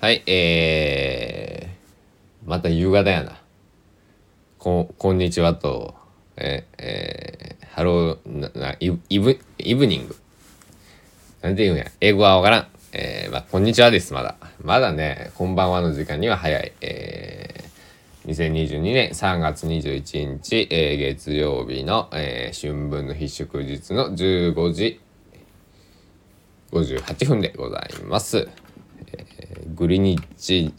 はい、えー、また夕方やな。こ、こんにちはと、えー、えー、 Hello、な、な、 eve、eve、ning。なんて言うんや。英語はわからん。えー、まあ、こんにちはです、まだ。まだね、こんばんはの時間には早い。えー、2022年3月21日、えー、月曜日の、えー、春分の日祝日の15時58分でございます。グリニッチ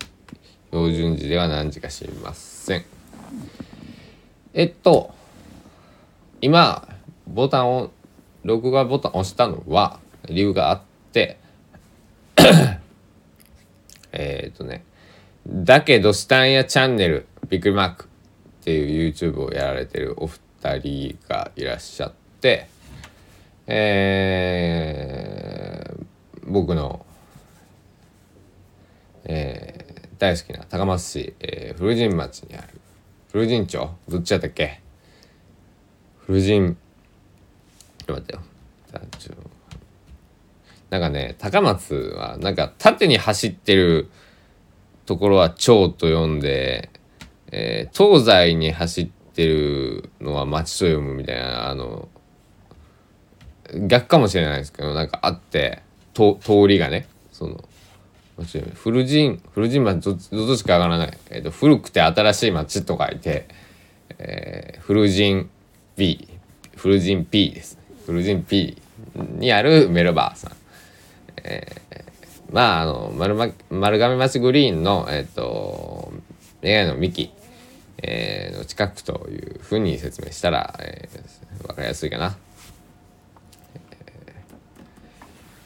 標準時では何時か知りません。えっと、今、ボタンを、録画ボタンを押したのは、理由があって、えっとね、だけど、スタンやチャンネル、ビッグマークっていう YouTube をやられてるお二人がいらっしゃって、えー僕の、えー大好きな高松市、えー古神町にある古神町？どっちやったっけ？古神ちょっと待ってよ。なんかね高松はなんか縦に走ってるところは町と呼んで、えー東西に走ってるのは町と読むみたいなあの逆かもしれないですけどなんかあって通りがねその古神古神町どどどっちかわからない、えーと古くて新しい町と書いて、えー古神 B 古神 P ですね。古神 P にあるメロバーさん。まああの丸ま丸亀町グリーンのえっ、とメガネのミキ、えーの近くというふうに説明したら、えー、分かりやすいかな。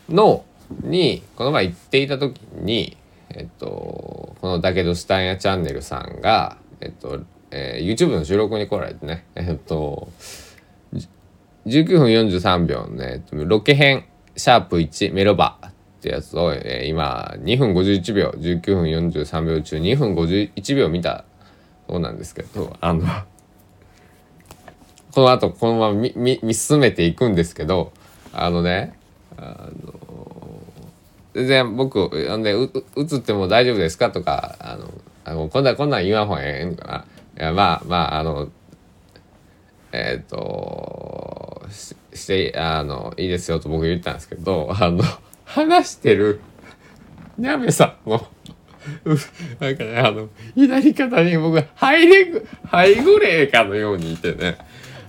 のにこの前行っていた時にえっとこの「だけどスタンヤチャンネル」さんがえっと、えー YouTube の収録に来られてね。えっと19分43秒のねロケ編シャープ1メロバってやつを、えー今2分51秒19分43秒中2分51秒見たそうなんですけどあのこの後このまま見見見進めていくんですけどあのねあの全然僕あんでうう映っても大丈夫ですか？とかあのあのこんなこんなん言わんほうがええんかな？いやまあまああのえっ、とししてあのいいですよと僕言ったんですけどあの話してるにゃめさんもなんかねあの左肩に僕が入れぐ入ぐれかのようにいてね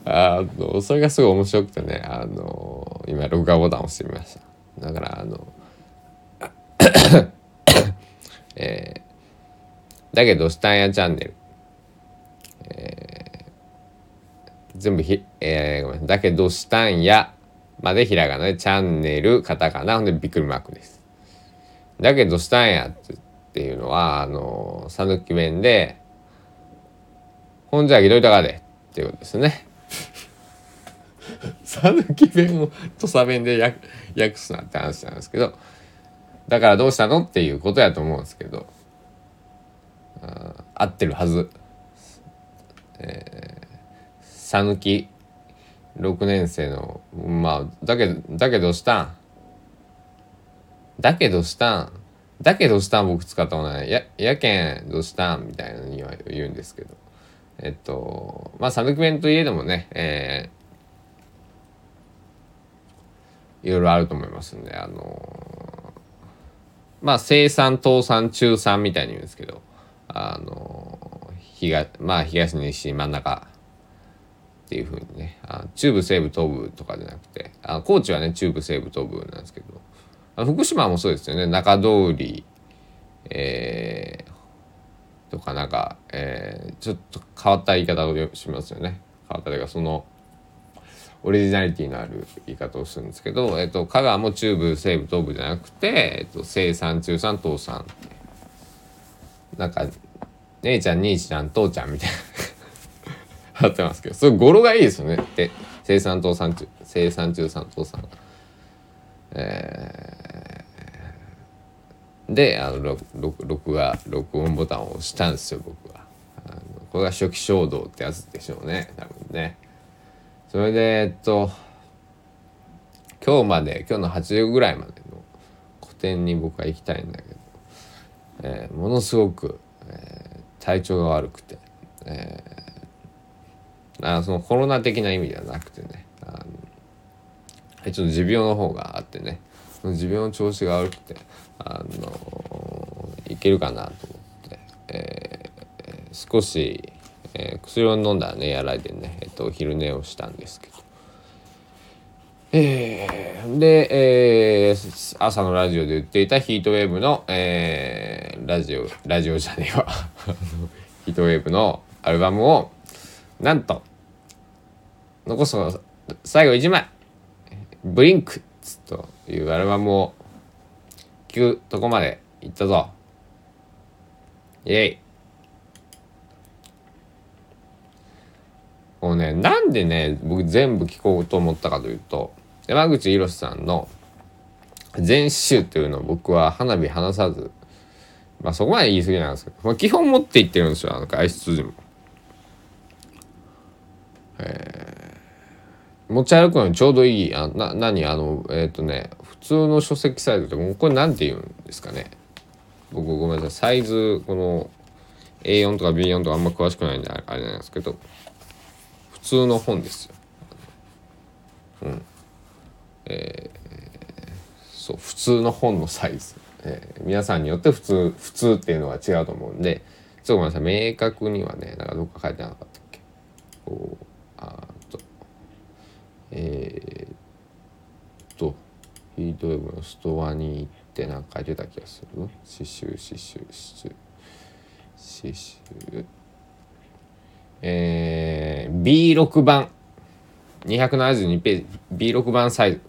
あのそれがすごい面白くてねあの今録画ボタン押してみました。だからあの えーだけどスタンヤチャンネル、えー全部ひ、えーごめんだけどスタンヤまでひらがなでチャンネルカタカナほんでびっくりマークです。だけどスタンヤっていうのはあの讃岐弁で「ほんじゃぎどいたかで」っていうことですね。讃岐弁を土佐弁で訳訳すなって話なんですけどだからどうしたのっていうことやと思うんですけど。あ合ってるはず。えー讃岐6年生のまあだけどだけどしたん。だけどしたん。だけどしたん僕使ったことない。ややけんどうしたんみたいなのには言うんですけど。えっとまあ讃岐弁といえどもねえーいろいろあると思いますんであのまあ生産倒産中産みたいに言うんですけどあの東まあ東西真ん中っていうふうにねあ中部西部東部とかじゃなくてあ高知はね中部西部東部なんですけどあ福島もそうですよね。中通りえー、とかなんか、えーちょっと変わった言い方をしますよね。変わったというかそのオリジナリティのある言い方をするんですけど、えっと香川も中部西部東部じゃなくて、えっと西産中産東産なんか姉ちゃん兄ちゃん父ちゃんみたいな。なってますけどそれ語呂がいいですよね。で生産東産中生産中産東産。えー。であの録録録画録音ボタンを押したんですよ僕は。あのこれが初期衝動ってやつでしょうね多分ね。それでえっと今日まで今日の8時ぐらいまでの個展に僕は行きたいんだけどえー、ものすごく、えー、体調が悪くて、えー、あそのコロナ的な意味ではなくてねあのちょっと持病の方があってね持病の調子が悪くてあのいけるかなと思って、えー、少し、えー、薬を飲んだらねやらいでね、えっと、昼寝をしたんですけど。えー、で、えー、朝のラジオで言っていたヒートウェーブの、えー、ラジオラジオじゃねえわ。ヒートウェーブのアルバムをなんと残すの最後1枚。ブリンクというアルバムを聴くとこまで行ったぞ。イェイ。もうねなんでね僕全部聴こうと思ったかというと山口博さんの全集というのを僕は花火離さず、まあそこまで言い過ぎなんですけど、まあ、基本持っていってるんですよ、あの外出時も。えー、持ち歩くのにちょうどいい、あな、何あの、えっ、ー、とね、普通の書籍サイズってもこれなんて言うんですかね。僕ごめんなさい、サイズ、この A4 とか B4 とかあんま詳しくないんであれなんですけど、通の本ですよ。うん。えー、そう普通の本のサイズ、えー、皆さんによって普通普通っていうのは違うと思うんでちょっとごめんなさい。明確にはねなんかどっか書いてなかったっけ？こうあとえー、っと。ヒートウェブのストアに行ってなんか書いてた気がする。刺繍刺繍刺繍刺繍。えー、B6 番。272ページ。B6 番サイズ。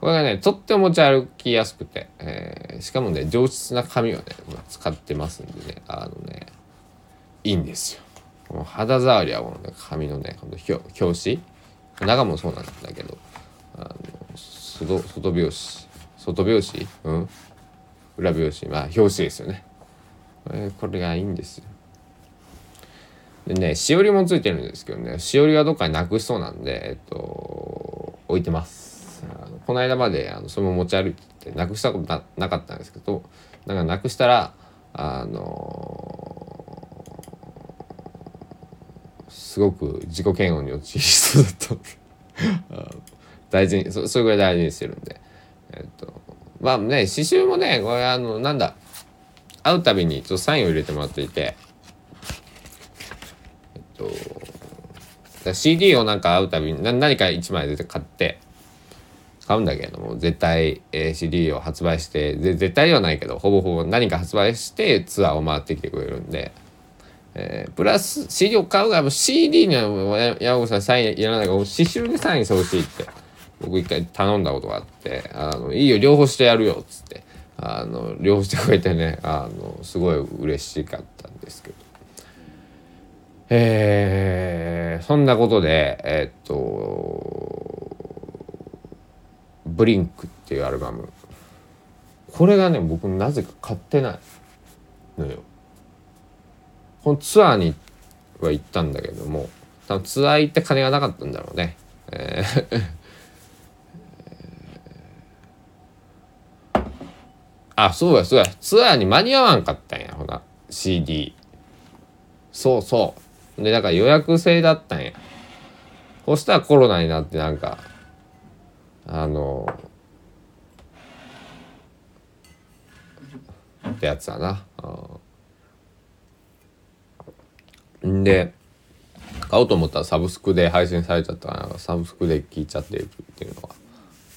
これがね、とっても持ち歩きやすくて、えー、しかもね、上質な紙をね、使ってますんでね、あのね、いいんですよ。この肌触りはこの、ね、紙のね、この表紙。中もそうなんだけど、あの外外表紙、外表紙うん？裏表紙、まあ表紙ですよね。えー、これがいいんですよ。でね、しおりもついてるんですけどね、しおりはどっかになくしそうなんで、えっと、置いてます。あのこの間まであのそのまま持ち歩いててなくしたことななかったんですけどだからなくしたらあのー、すごく自己嫌悪に陥りそうだった 大事にそそれぐらい大事にしてるんでえっとまあね刺繍もねこれあのなんだ会うたびにちょっとサインを入れてもらっていてと CD をなんか会うたびに何か1枚で買って買うんだけれども絶対、えー、CD を発売して絶対ではないけどほぼほぼ何か発売してツアーを回ってきてくれるんで、えー、プラス CD を買うが CD には山口さんサインいらないから刺繍にサインしてほしいって僕一回頼んだことがあって「あのいいよ両方してやるよ」っつってあの両方してくれてねあのすごい嬉しかったんですけど。えー、そんなことでえー、っとブリンクっていうアルバム。これがね僕なぜか買ってないのよ。このツアーには行ったんだけども多分ツアー行って金がなかったんだろうね、えーあそうやそうや。ツアーに間に合わんかったんやほな。CD そうそう。でだから予約制だったんや。そしたらコロナになってなんかあのってやつだな。ん。で買おうと思ったらサブスクで配信されちゃったからサブスクで聞いちゃっているっていうのは、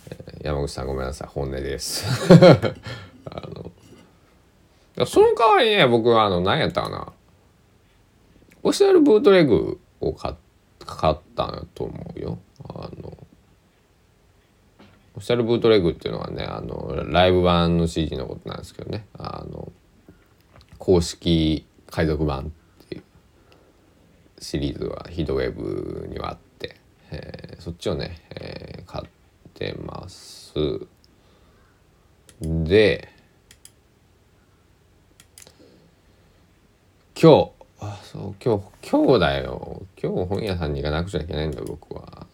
え、山口さんごめんなさい。本音です。あのその代わりね僕はあの何やったかな。オフィシャルブートレグを買ったと思うよ。あのオフィシャルブートレグっていうのはねあのライブ版の CD のことなんですけどね。あの公式海賊版っていうシリーズはヒートウェブにはあって、えー、そっちをね、えー、買ってます。で今日あそう今日今日だよ。今日本屋さんに行かなくちゃいけないんだ僕は。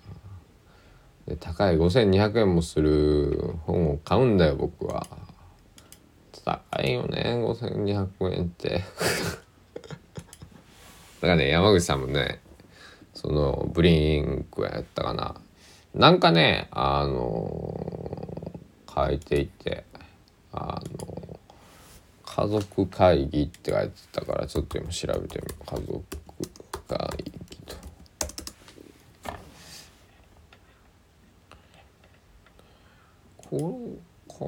で高い5200円もする本を買うんだよ僕は。高いよね5200円って。だからね山口さんもねそのブリンクやったかな。なんかねあの書いていてあの家族会議って書いてたからちょっと今調べてみよう家族会議と。これか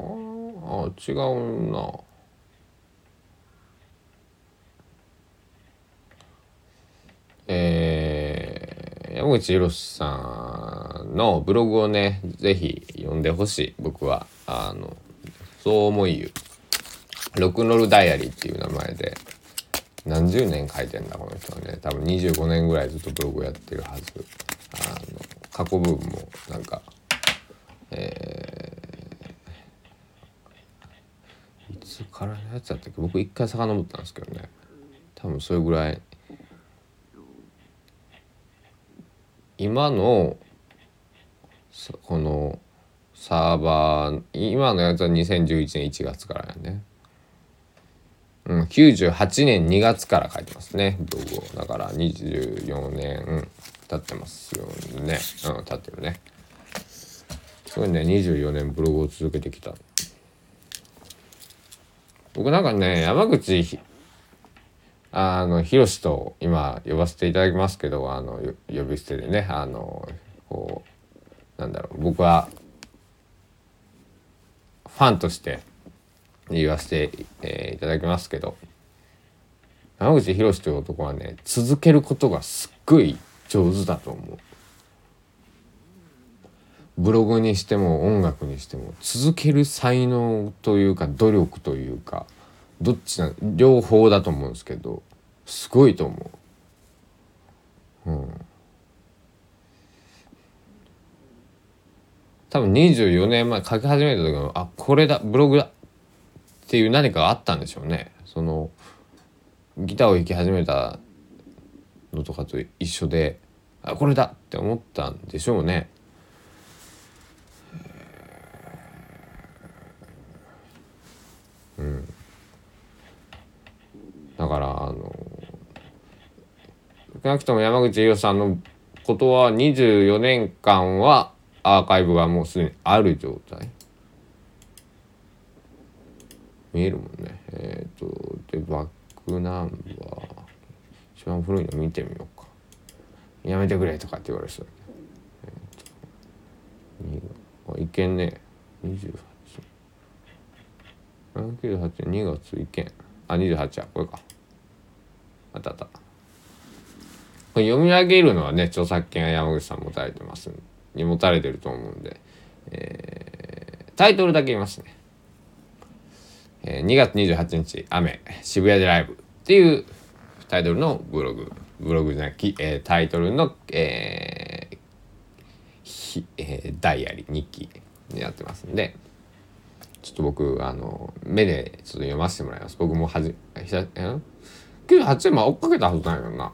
あ違うな。えー、山口博さんのブログをね是非読んでほしい僕はあのそう思いゆロックンロールダイアリーっていう名前で何十年書いてんだこの人はね。多分25年ぐらいずっとブログやってるはず。あの過去部分もなんかえー、いつからのやつだったっけ？僕一回遡ったんですけどね。多分それぐらい。今のこのサーバー今のやつは2011年1月からやね。うん、98年2月から書いてますね。ブログをだから24年経ってますよね。うん経ってるね。すごいね24年ブログを続けてきた。僕なんかね山口あのヒロシと今呼ばせていただきますけどあの呼び捨てでねあのこうなんだろう僕はファンとして言わせて、えー、いただきますけど山口博という男はね続けることがすっごい上手だと思う。ブログにしても音楽にしても続ける才能というか努力というかどっちな両方だと思うんですけどすごいと思う。うん。多分24年前書き始めた時のあこれだブログだっていう何かがあったんでしょうね。そのギターを弾き始めたのとかと一緒であこれだって思ったんでしょうね。うん、だからあの少なくとも山口博さんのことは24年間はアーカイブがもうすでにある状態。見えるもんね。えっ、ー、とでバックナンバー一番古いの見てみようか。やめてくれとかって言われそうだけど、えー、あいけんね。28 98年2月いけん。あ28や。これか。あったあった。これ読み上げるのはね著作権は山口さん持たれてますに持たれてると思うんで、えー、タイトルだけ言いますね。えー、2月28日雨渋谷でライブっていうタイトルのブログブログじゃなくて、えー、タイトルの、えーえー、ダイアリー日記になってますんでちょっと僕あの目でちょっと読ませてもらいます。僕もはじ98年前追っかけたはずないよな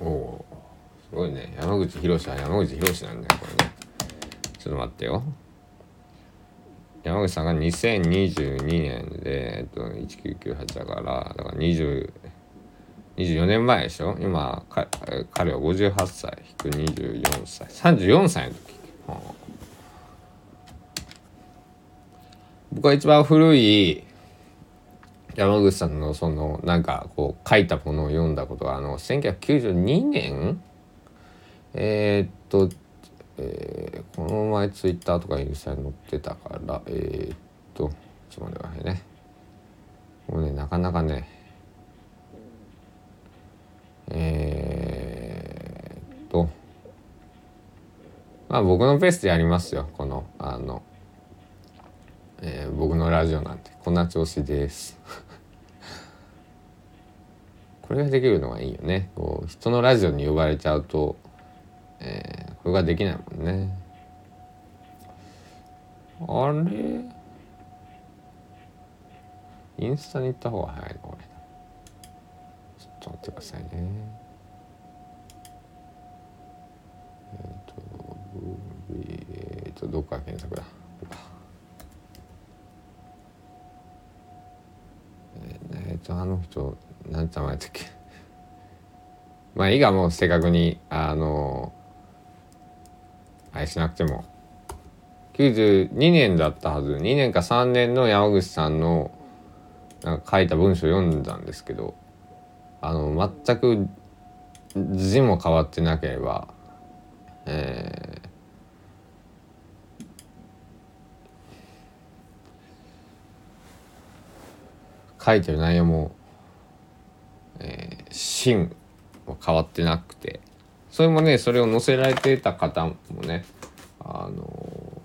おおすごいね。山口博は山口博なんだよこれね。ちょっと待ってよ。山口さんが2022年で、えっと、1998だからだから20 24年前でしょ？今か彼は58歳引く24歳。34歳の時、はあ、僕は一番古い山口さんのそのなんかこう書いたものを読んだことがあの1992年えー、っとえー、この前ツイッターとかインスタに載ってたからえー、っとちょっと待ってくださいね。もうねなかなかねえー、っとまあ僕のペースでやりますよこのあの、えー、僕のラジオなんて。こんな調子です。これができるのがいいよね。こう人のラジオに呼ばれちゃうと、えー、これができないもんね。あれ？インスタに行った方が早いのこれちょっと待ってくださいね。えっ、ー、とえっ、ー、とどっか検索だ？えっ、ー、とあの人何て名前だっけ？まあいいがもう正確にあのあれしなくても。92年だったはず。2年か3年の山口さんのなんか書いた文章読んだんですけどあの全く字も変わってなければ、えー、書いてる内容も、えー、芯は変わってなくて。それもねそれを載せられてた方もねあの、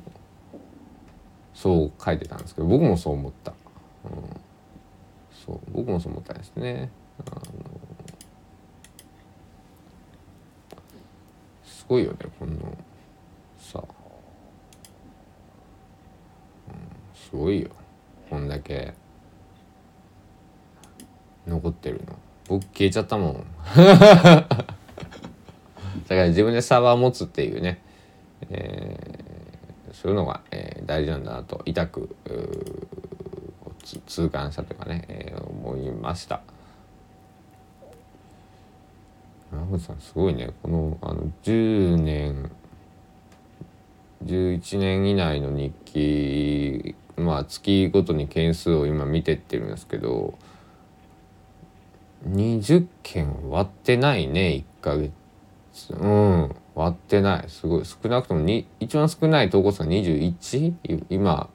そう書いてたんですけど僕もそう思った。うん。そう僕もそう思ったんですね。あのすごいよねこのさ、うん、すごいよ。こんだけ残ってるの。僕消えちゃったもん。だから自分でサーバー持つっていうね、えー、そういうのが、えー、大事なんだなと痛く痛感したというかね、えー、思いました。山口さんすごいね。このあの10年11年以内の日記まあ月ごとに件数を今見てってるんですけど20件割ってないね1ヶ月。うん。割ってない。すごい。少なくともに一番少ない投稿数が 21? 今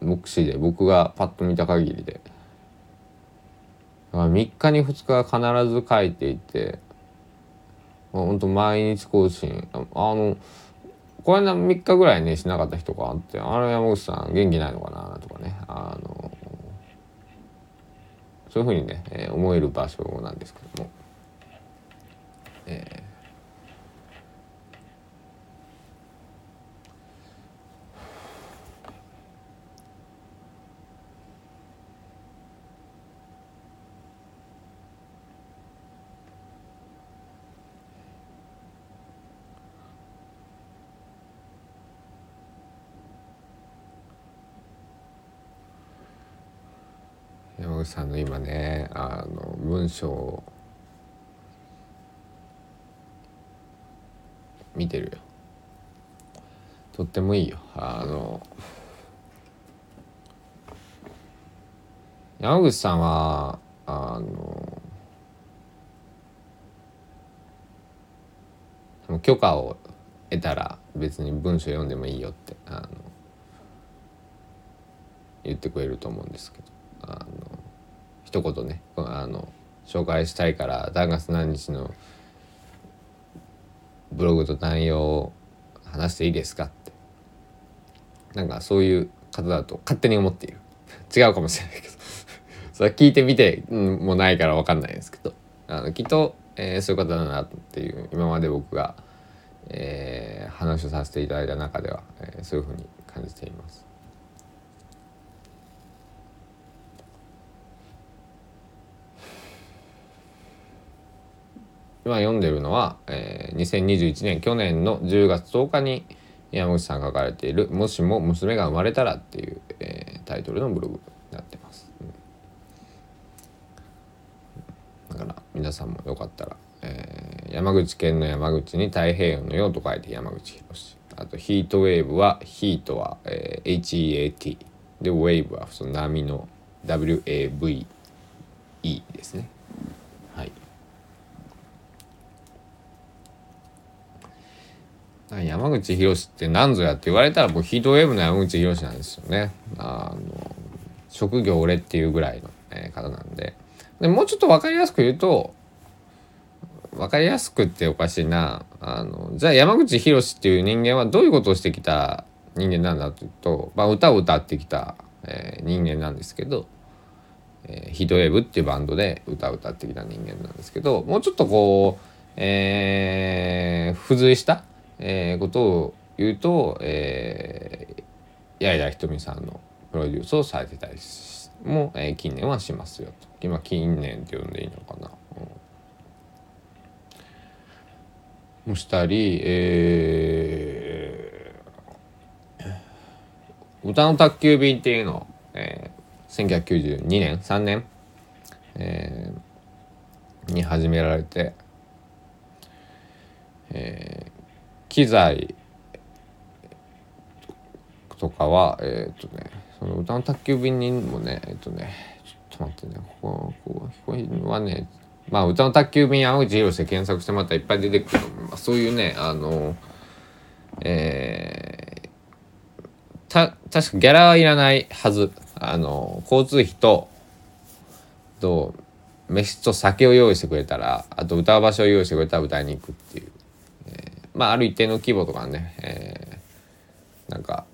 目視で僕がパッと見た限りで。だから3日に2日は必ず書いていて。ほんと毎日更新。あのこれな3日ぐらいねしなかった人があって「あの山口さん元気ないのかな?」とかね。あのそういうふうにね、えー、思える場所なんですけども、えー口さんの今ねあの文章を見てるよ。とってもいいよ。あの山口さんはあの許可を得たら別に文章読んでもいいよってあの言ってくれると思うんですけどあの一言ね。あの紹介したいから何月何日のブログと内容を話していいですかって。なんかそういう方だと勝手に思っている。違うかもしれないけど。それ聞いてみて、うん、もないから分かんないですけど。あのきっと、えー、そういう方だなっていう今まで僕が、えー、話をさせていただいた中では、えー、そういうふうに感じています。今読んでるのは、えー、2021年去年の10月10日に山口さんが書かれている「もしも娘が生まれたら」っていう、えー、タイトルのブログになってます、うん、だから皆さんもよかったら、えー、山口県の山口に太平洋のようと書いて山口博士。あとヒートウェーブはヒートは、えー、HEAT でウェーブはその波の WAVE ですね。はい。山口博って何ぞやって言われたらもうヒートウェーブの山口博なんですよね。あの職業俺っていうぐらいの、え方なんででもうちょっと分かりやすく言うと分かりやすくっておかしいなあのじゃあ山口博っていう人間はどういうことをしてきた人間なんだというと、まあ、歌を歌ってきた、えー、人間なんですけど、えー、ヒートウェーブっていうバンドで歌を歌ってきた人間なんですけどもうちょっとこう、えー、付随した、えー、ことを言うと、えー、矢井田ひとみさんのプロデュースをされてたりも、えー、近年はしますよと今近年って呼んでいいのかな。うん、もしたり、えー、歌の宅急便っていうのを、えー、1992年3年、えー、に始められて、えー、機材とかはえっ、ー、とねその歌の宅急便にもねえっ、ー、とねちょっと待ってねここここはねまあ歌の宅急便山口博で検索してまたいっぱい出てくると思いますそういうねあのえー、た確かギャラはいらないはず。あの交通費とと飯と酒を用意してくれたらあと歌う場所を用意してくれたら歌いに行くっていう、まあある一定の規模とかね、えー、なんか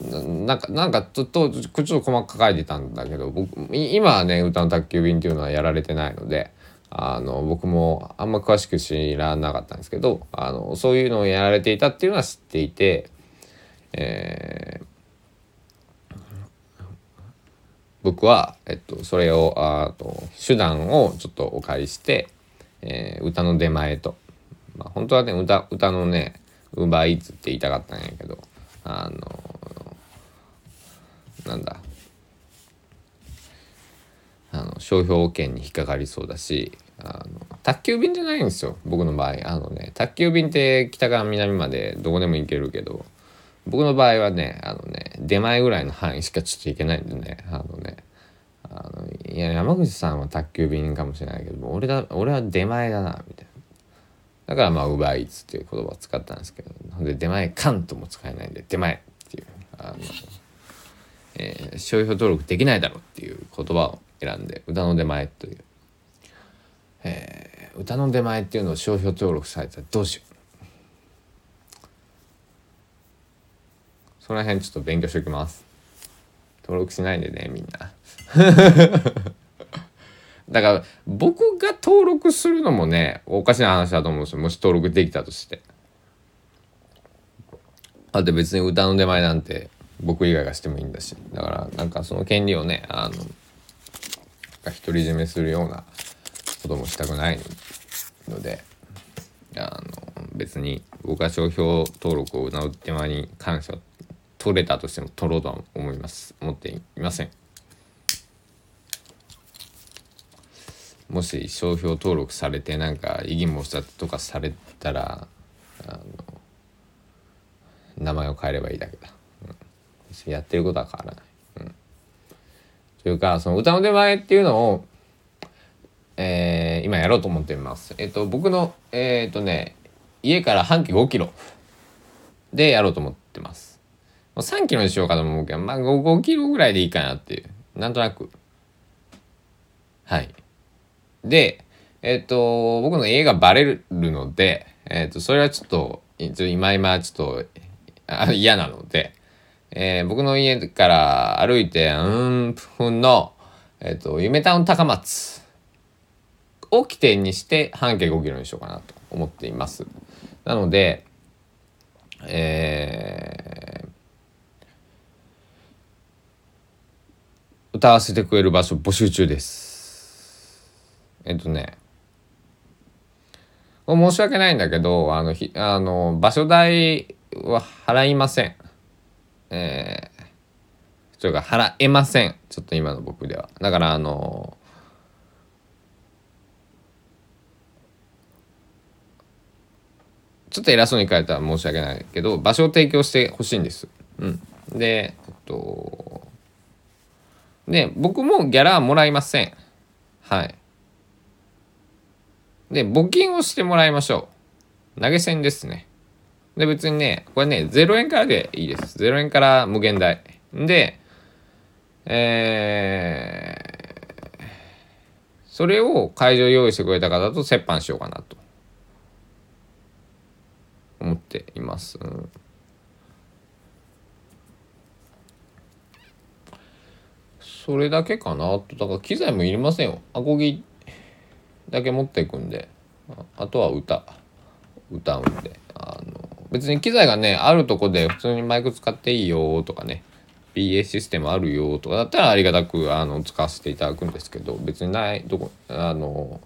なんかなんかちょっとちょっと細かく書いてたんだけど僕今はね歌の宅急便っていうのはやられてないのであの僕もあんま詳しく知らなかったんですけどあのそういうのをやられていたっていうのは知っていて、えー、僕は、えっと、それをあと手段をちょっとお借りして、えー、歌の出前と、まあ、本当はね歌歌のねウーバーイーツって言いたかったんやけどあのなんだ。あの商標権に引っかかりそうだしあの宅急便じゃないんですよ僕の場合。あのね宅急便って北から南までどこでも行けるけど僕の場合はねあのね出前ぐらいの範囲しかちょっと行けないんでねあのねあのいや山口さんは宅急便かもしれないけど俺だ俺は出前だなだからまあ奪いつっていう言葉を使ったんですけどで出前カンとも使えないんで出前。っていうあのえー、商標登録できないだろうっていう言葉を選んで歌の出前という、えー、歌の出前っていうのを商標登録されたらどうしよう。その辺ちょっと勉強しておきます。登録しないでねみんな。だから僕が登録するのもねおかしな話だと思うんですよ。もし登録できたとして。だって別に歌の出前なんて僕以外がしてもいいんだし。だからなんかその権利をねあの独り占めするようなこともしたくないので。あの別に僕は商標登録をうなう手間に関しては取れたとしても取ろうとは思います。思っていません。もし商標登録されてなんか異議申し立てとかされたら名前を変えればいいだけだやってることは変わらない。うん、というかその歌の出前っていうのを、えー、今やろうと思っています。えっ、と僕のえっ、とね家から半径5キロでやろうと思ってます。3キロにしようかと思うけど、まあ 5, 5キロぐらいでいいかなっていう。なんとなく。はい。で、えっ、と、僕の家がバレるので、えっ、と、それはちょっと、今今ちょっと嫌なので、えー、僕の家から歩いてうん分の、えっ、ー、と、夢タウン高松を起点にして半径5キロにしようかなと思っています。なので、えー、歌わせてくれる場所募集中です。えっとね、申し訳ないんだけど、あの、ひあの場所代は払いません。えー、それが払えませんちょっと今の僕ではだからあのちょっと偉そうに書いたら申し訳ないけど場所を提供してほしいんです。うん、でえっとで僕もギャラはもらいません。はい。で募金をしてもらいましょう。投げ銭ですね。で、別にね、これね、0円からでいいです。0円から無限大。で、えー、それを会場用意してくれた方と折半しようかなと思っています。それだけかなとだから機材もいりませんよアコギだけ持っていくんで。あとは歌。歌うんで。あの別に機材がねあるとこで普通にマイク使っていいよとかね。PA システムあるよとかだったらありがたくあの使わせていただくんですけど別にないどこあの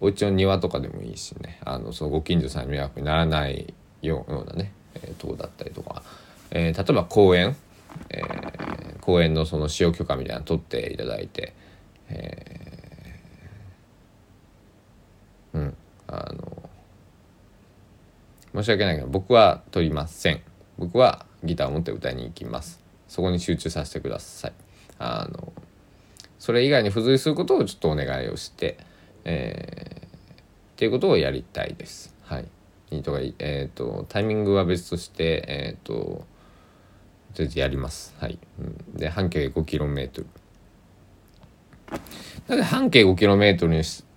お家の庭とかでもいいしね。あのそのご近所さんに迷惑にならないようなね、えー、とこだったりとか、えー、例えば公園。えー、公園のその使用許可みたいなの取っていただいて、えー、うんあの申し訳ないけど僕は取りません僕はギターを持って歌いに行きますそこに集中させてくださいあのそれ以外に付随することをちょっとお願いをして、えー、っていうことをやりたいですはいとかえっ、ー、とタイミングは別としてえっ、ー、ととりあえずやります。はい。うん、で、半径 5km。なぜ半径 5km に設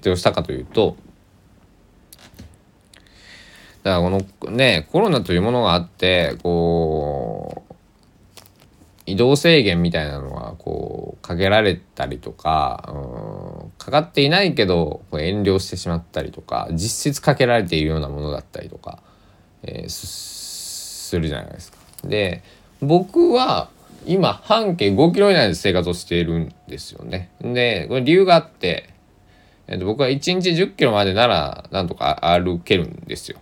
定をしたかというと、だからこのね、コロナというものがあって、こう、移動制限みたいなのがこうかけられたりとか、うん、かかっていないけど遠慮してしまったりとか実質かけられているようなものだったりとか、えー、するじゃないですか。で僕は今半径5キロ以内で生活をしているんですよね。でこれ理由があって、えっと、僕は1日10キロまでならなんとか歩けるんですよ。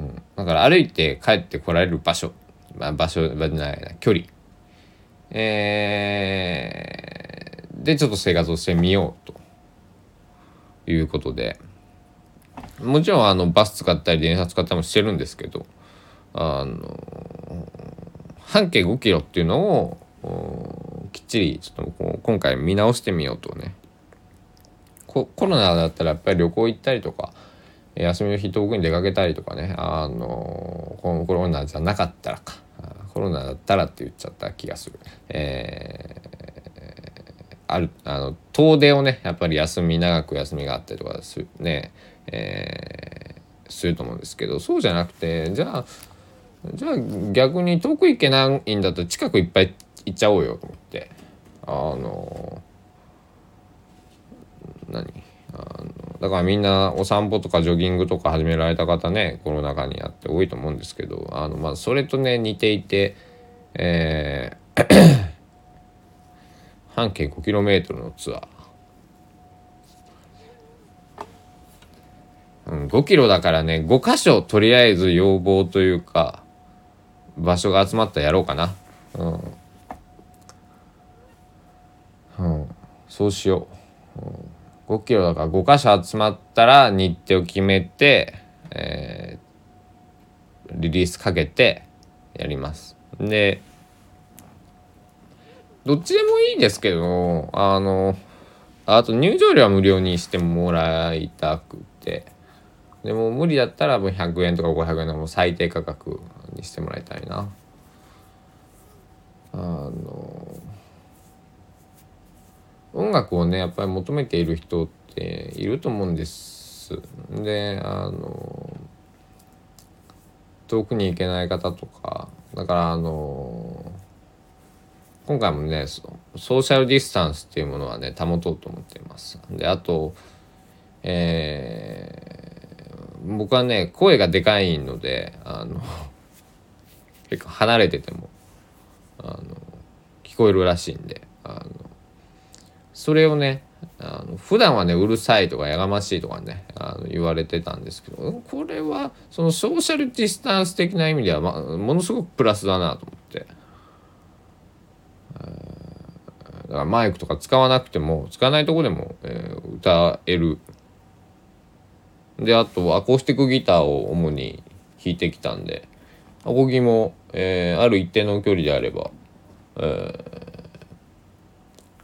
うん、だから歩いて帰ってこられる場所、まあ、場所じゃないな。距離、えー、でちょっと生活をしてみようと。いうことで。もちろんあのバス使ったり電車使ったりもしてるんですけど。あの半径5キロっていうのをきっちりちょっとこう今回見直してみようとね。コロナだったらやっぱり旅行行ったりとか休みの日遠くに出かけたりとかねあのコロナじゃなかったらかコロナだったらって言っちゃった気がする。えー、あるあの遠出をねやっぱり休み長く休みがあったりとかするね、えー、すると思うんですけどそうじゃなくてじゃあじゃあ逆に遠く行けないんだったら近くいっぱい行っちゃおうよと思ってあの何？あのだからみんなお散歩とかジョギングとか始められた方ねコロナ禍にあって多いと思うんですけどあのまあそれとね似ていてえー 半径 5km のツアー、うん、5キロだからね5箇所とりあえず要望というか場所が集まったらやろうかな。うん、うん、そうしよう、うん、5キロだから5箇所集まったら日程を決めて、えー、リリースかけてやりますでどっちでもいいですけどあのあと入場料は無料にしてもらいたくてでも無理だったらもう100円とか500円のも最低価格にしてもらいたいな。あの音楽をねやっぱり求めている人っていると思うんです。であの遠くに行けない方とかだからあの今回もねソーシャルディスタンスっていうものはね保とうと思っています。であとえー、僕はね声がでかいのであの結構離れててもあの聞こえるらしいんであのそれをねあの普段はねうるさいとかやがましいとかねあの言われてたんですけどこれはそのソーシャルディスタンス的な意味では、ま、ものすごくプラスだなと思って。だからマイクとか使わなくても使わないとこでも、えー、歌えるであとアコースティックギターを主に弾いてきたんでアコギもえー、ある一定の距離であれば、えー、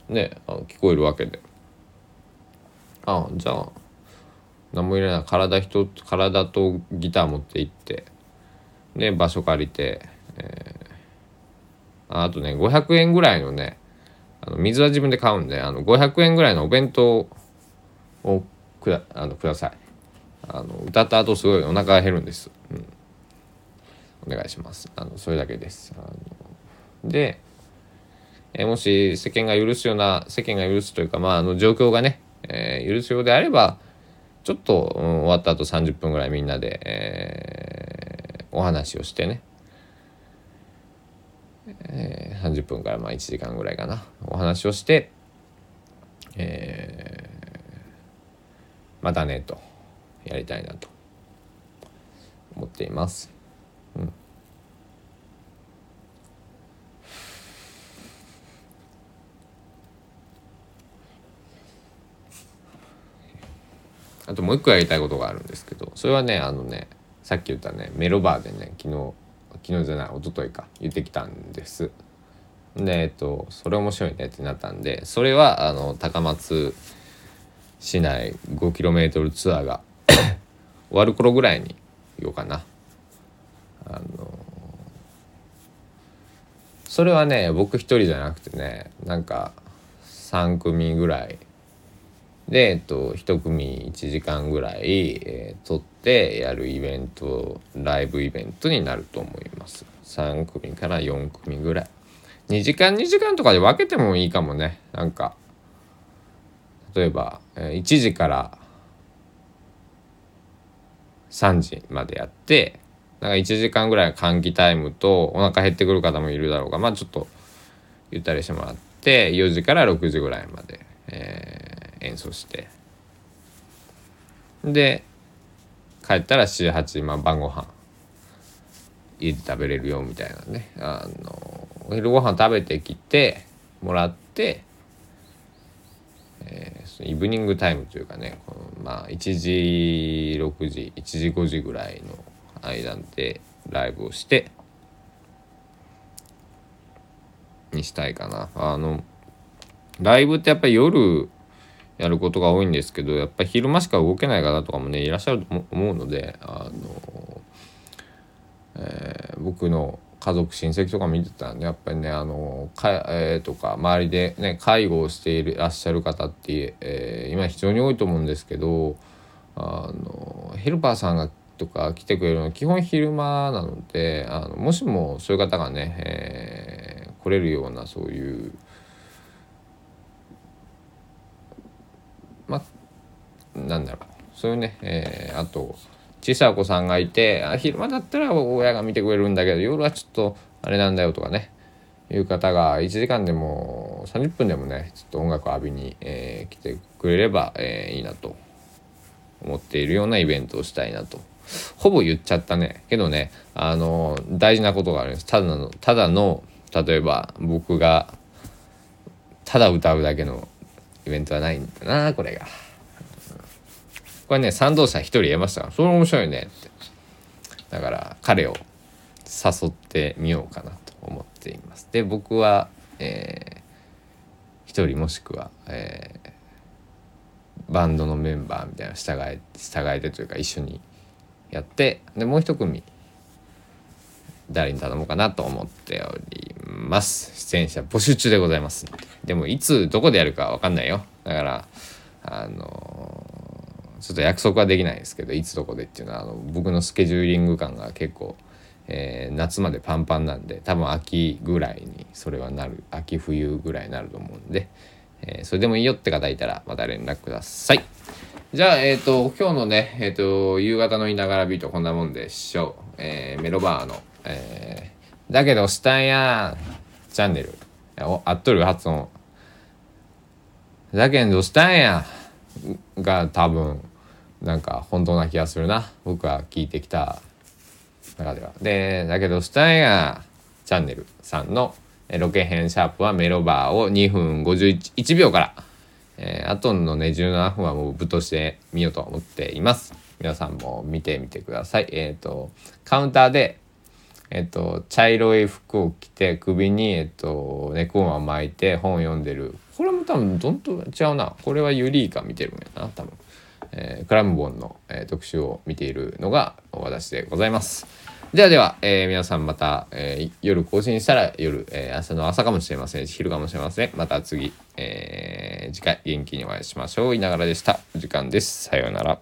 ねあの聞こえるわけで。あじゃあ何も入れない。体一つ体とギター持って行って。で場所借りて、えー、あとね500円ぐらいのねあの水は自分で買うんであの500円ぐらいのお弁当をくだあのください。あの歌った後すごいお腹が減るんです、うん、お願いします。あのそれだけです。あのでえもし世間が許すような世間が許すというかまああの状況がね、え、許すようであればちょっと、うん、終わった後30分ぐらいみんなで、えー、お話をしてね、えー、30分からまあ1時間ぐらいかなお話をして、えー、またねとやりたいなと思っています。あともう一個やりたいことがあるんですけどそれはねあのねさっき言ったねメロバーでね昨日昨日じゃない一昨日か言ってきたんです。でえっとそれ面白いねってなったんでそれはあの高松市内 5km ツアーが 終わる頃ぐらいに言おうかな。あのそれはね僕一人じゃなくてねなんか3組ぐらいで、えっと、1組1時間ぐらい、えー、撮ってやるイベントライブイベントになると思います。3組から4組ぐらい。2時間2時間とかで分けてもいいかもね。なんか例えばえ1時から3時までやってなんか1時間ぐらい換気タイムとお腹減ってくる方もいるだろうがまあちょっとゆったりしてもらって4時から6時ぐらいまで、えー演奏して。で帰ったら78、まあ、晩ご飯。家で食べれるよみたいなね。あのお昼ご飯食べてきてもらって、えー、イブニングタイムというかねこのまあ1時6時1時5時ぐらいの間でライブをしてにしたいかな。あのライブってやっぱり夜やることが多いんですけどやっぱり昼間しか動けない方とかもねいらっしゃると思うのであの、えー、僕の家族親戚とか見てたんでやっぱりねあのか、えー、とか周りでね介護をしていらっしゃる方って、えー、今非常に多いと思うんですけどあのヘルパーさんがとか来てくれるのは基本昼間なのであのもしもそういう方がね、えー、来れるようなそういうまあなんだろう。そういうね、えー、あと小さいお子さんがいてあ昼間だったら親が見てくれるんだけど夜はちょっとあれなんだよとかねいう方が1時間でも30分でもねちょっと音楽を浴びに、えー、来てくれれば、えー、いいなと思っているようなイベントをしたいなと。ほぼ言っちゃったね。けどねあの大事なことがあるんです。ただのただの例えば僕がただ歌うだけのイベントはないんだなこれが。これね賛同者1人得ましたからそれ面白いねってだから彼を誘ってみようかなと思っていますで僕は、えー、1人もしくは、えー、バンドのメンバーみたいな従え従えてというか一緒にやってでもう一組誰に頼もうかなと思っております。出演者募集中でございます。でもいつどこでやるかわかんないよ。だからあのちょっと約束はできないですけどいつどこでっていうのはあの僕のスケジューリング感が結構、えー、夏までパンパンなんで多分秋ぐらいにそれはなる秋冬ぐらいになると思うんで、えー、それでもいいよって方いたらまた連絡ください。じゃあ、えっ、ー、と、今日のね、えっ、と、夕方のいながらビートこんなもんでしょう。えメロバーの、えだけど、したんやチャンネル。合っとる発音。だけど、したんやが多分、なんか本当な気がするな。僕は聞いてきた中では。で、だけど、したんやチャンネルさんのロケ編シャープはメロバーを2分51秒から、えー、あとのね17分はもうぶっ通してみようと思っています。皆さんも見てみてください。えっ、ー、と、カウンターでえっと、茶色い服を着て首に、えっと、猫を巻いて本を読んでるこれも多分どんと違うなこれはユリイカ見てるんやな多分えークラムボンの、えー特集を見ているのが私でございます。ではでは、えー皆さんまた、え夜更新したら夜、えー朝の朝かもしれませんし昼かもしれません。また次、えー次回元気にお会いしましょう。いながらでした。時間です。さようなら。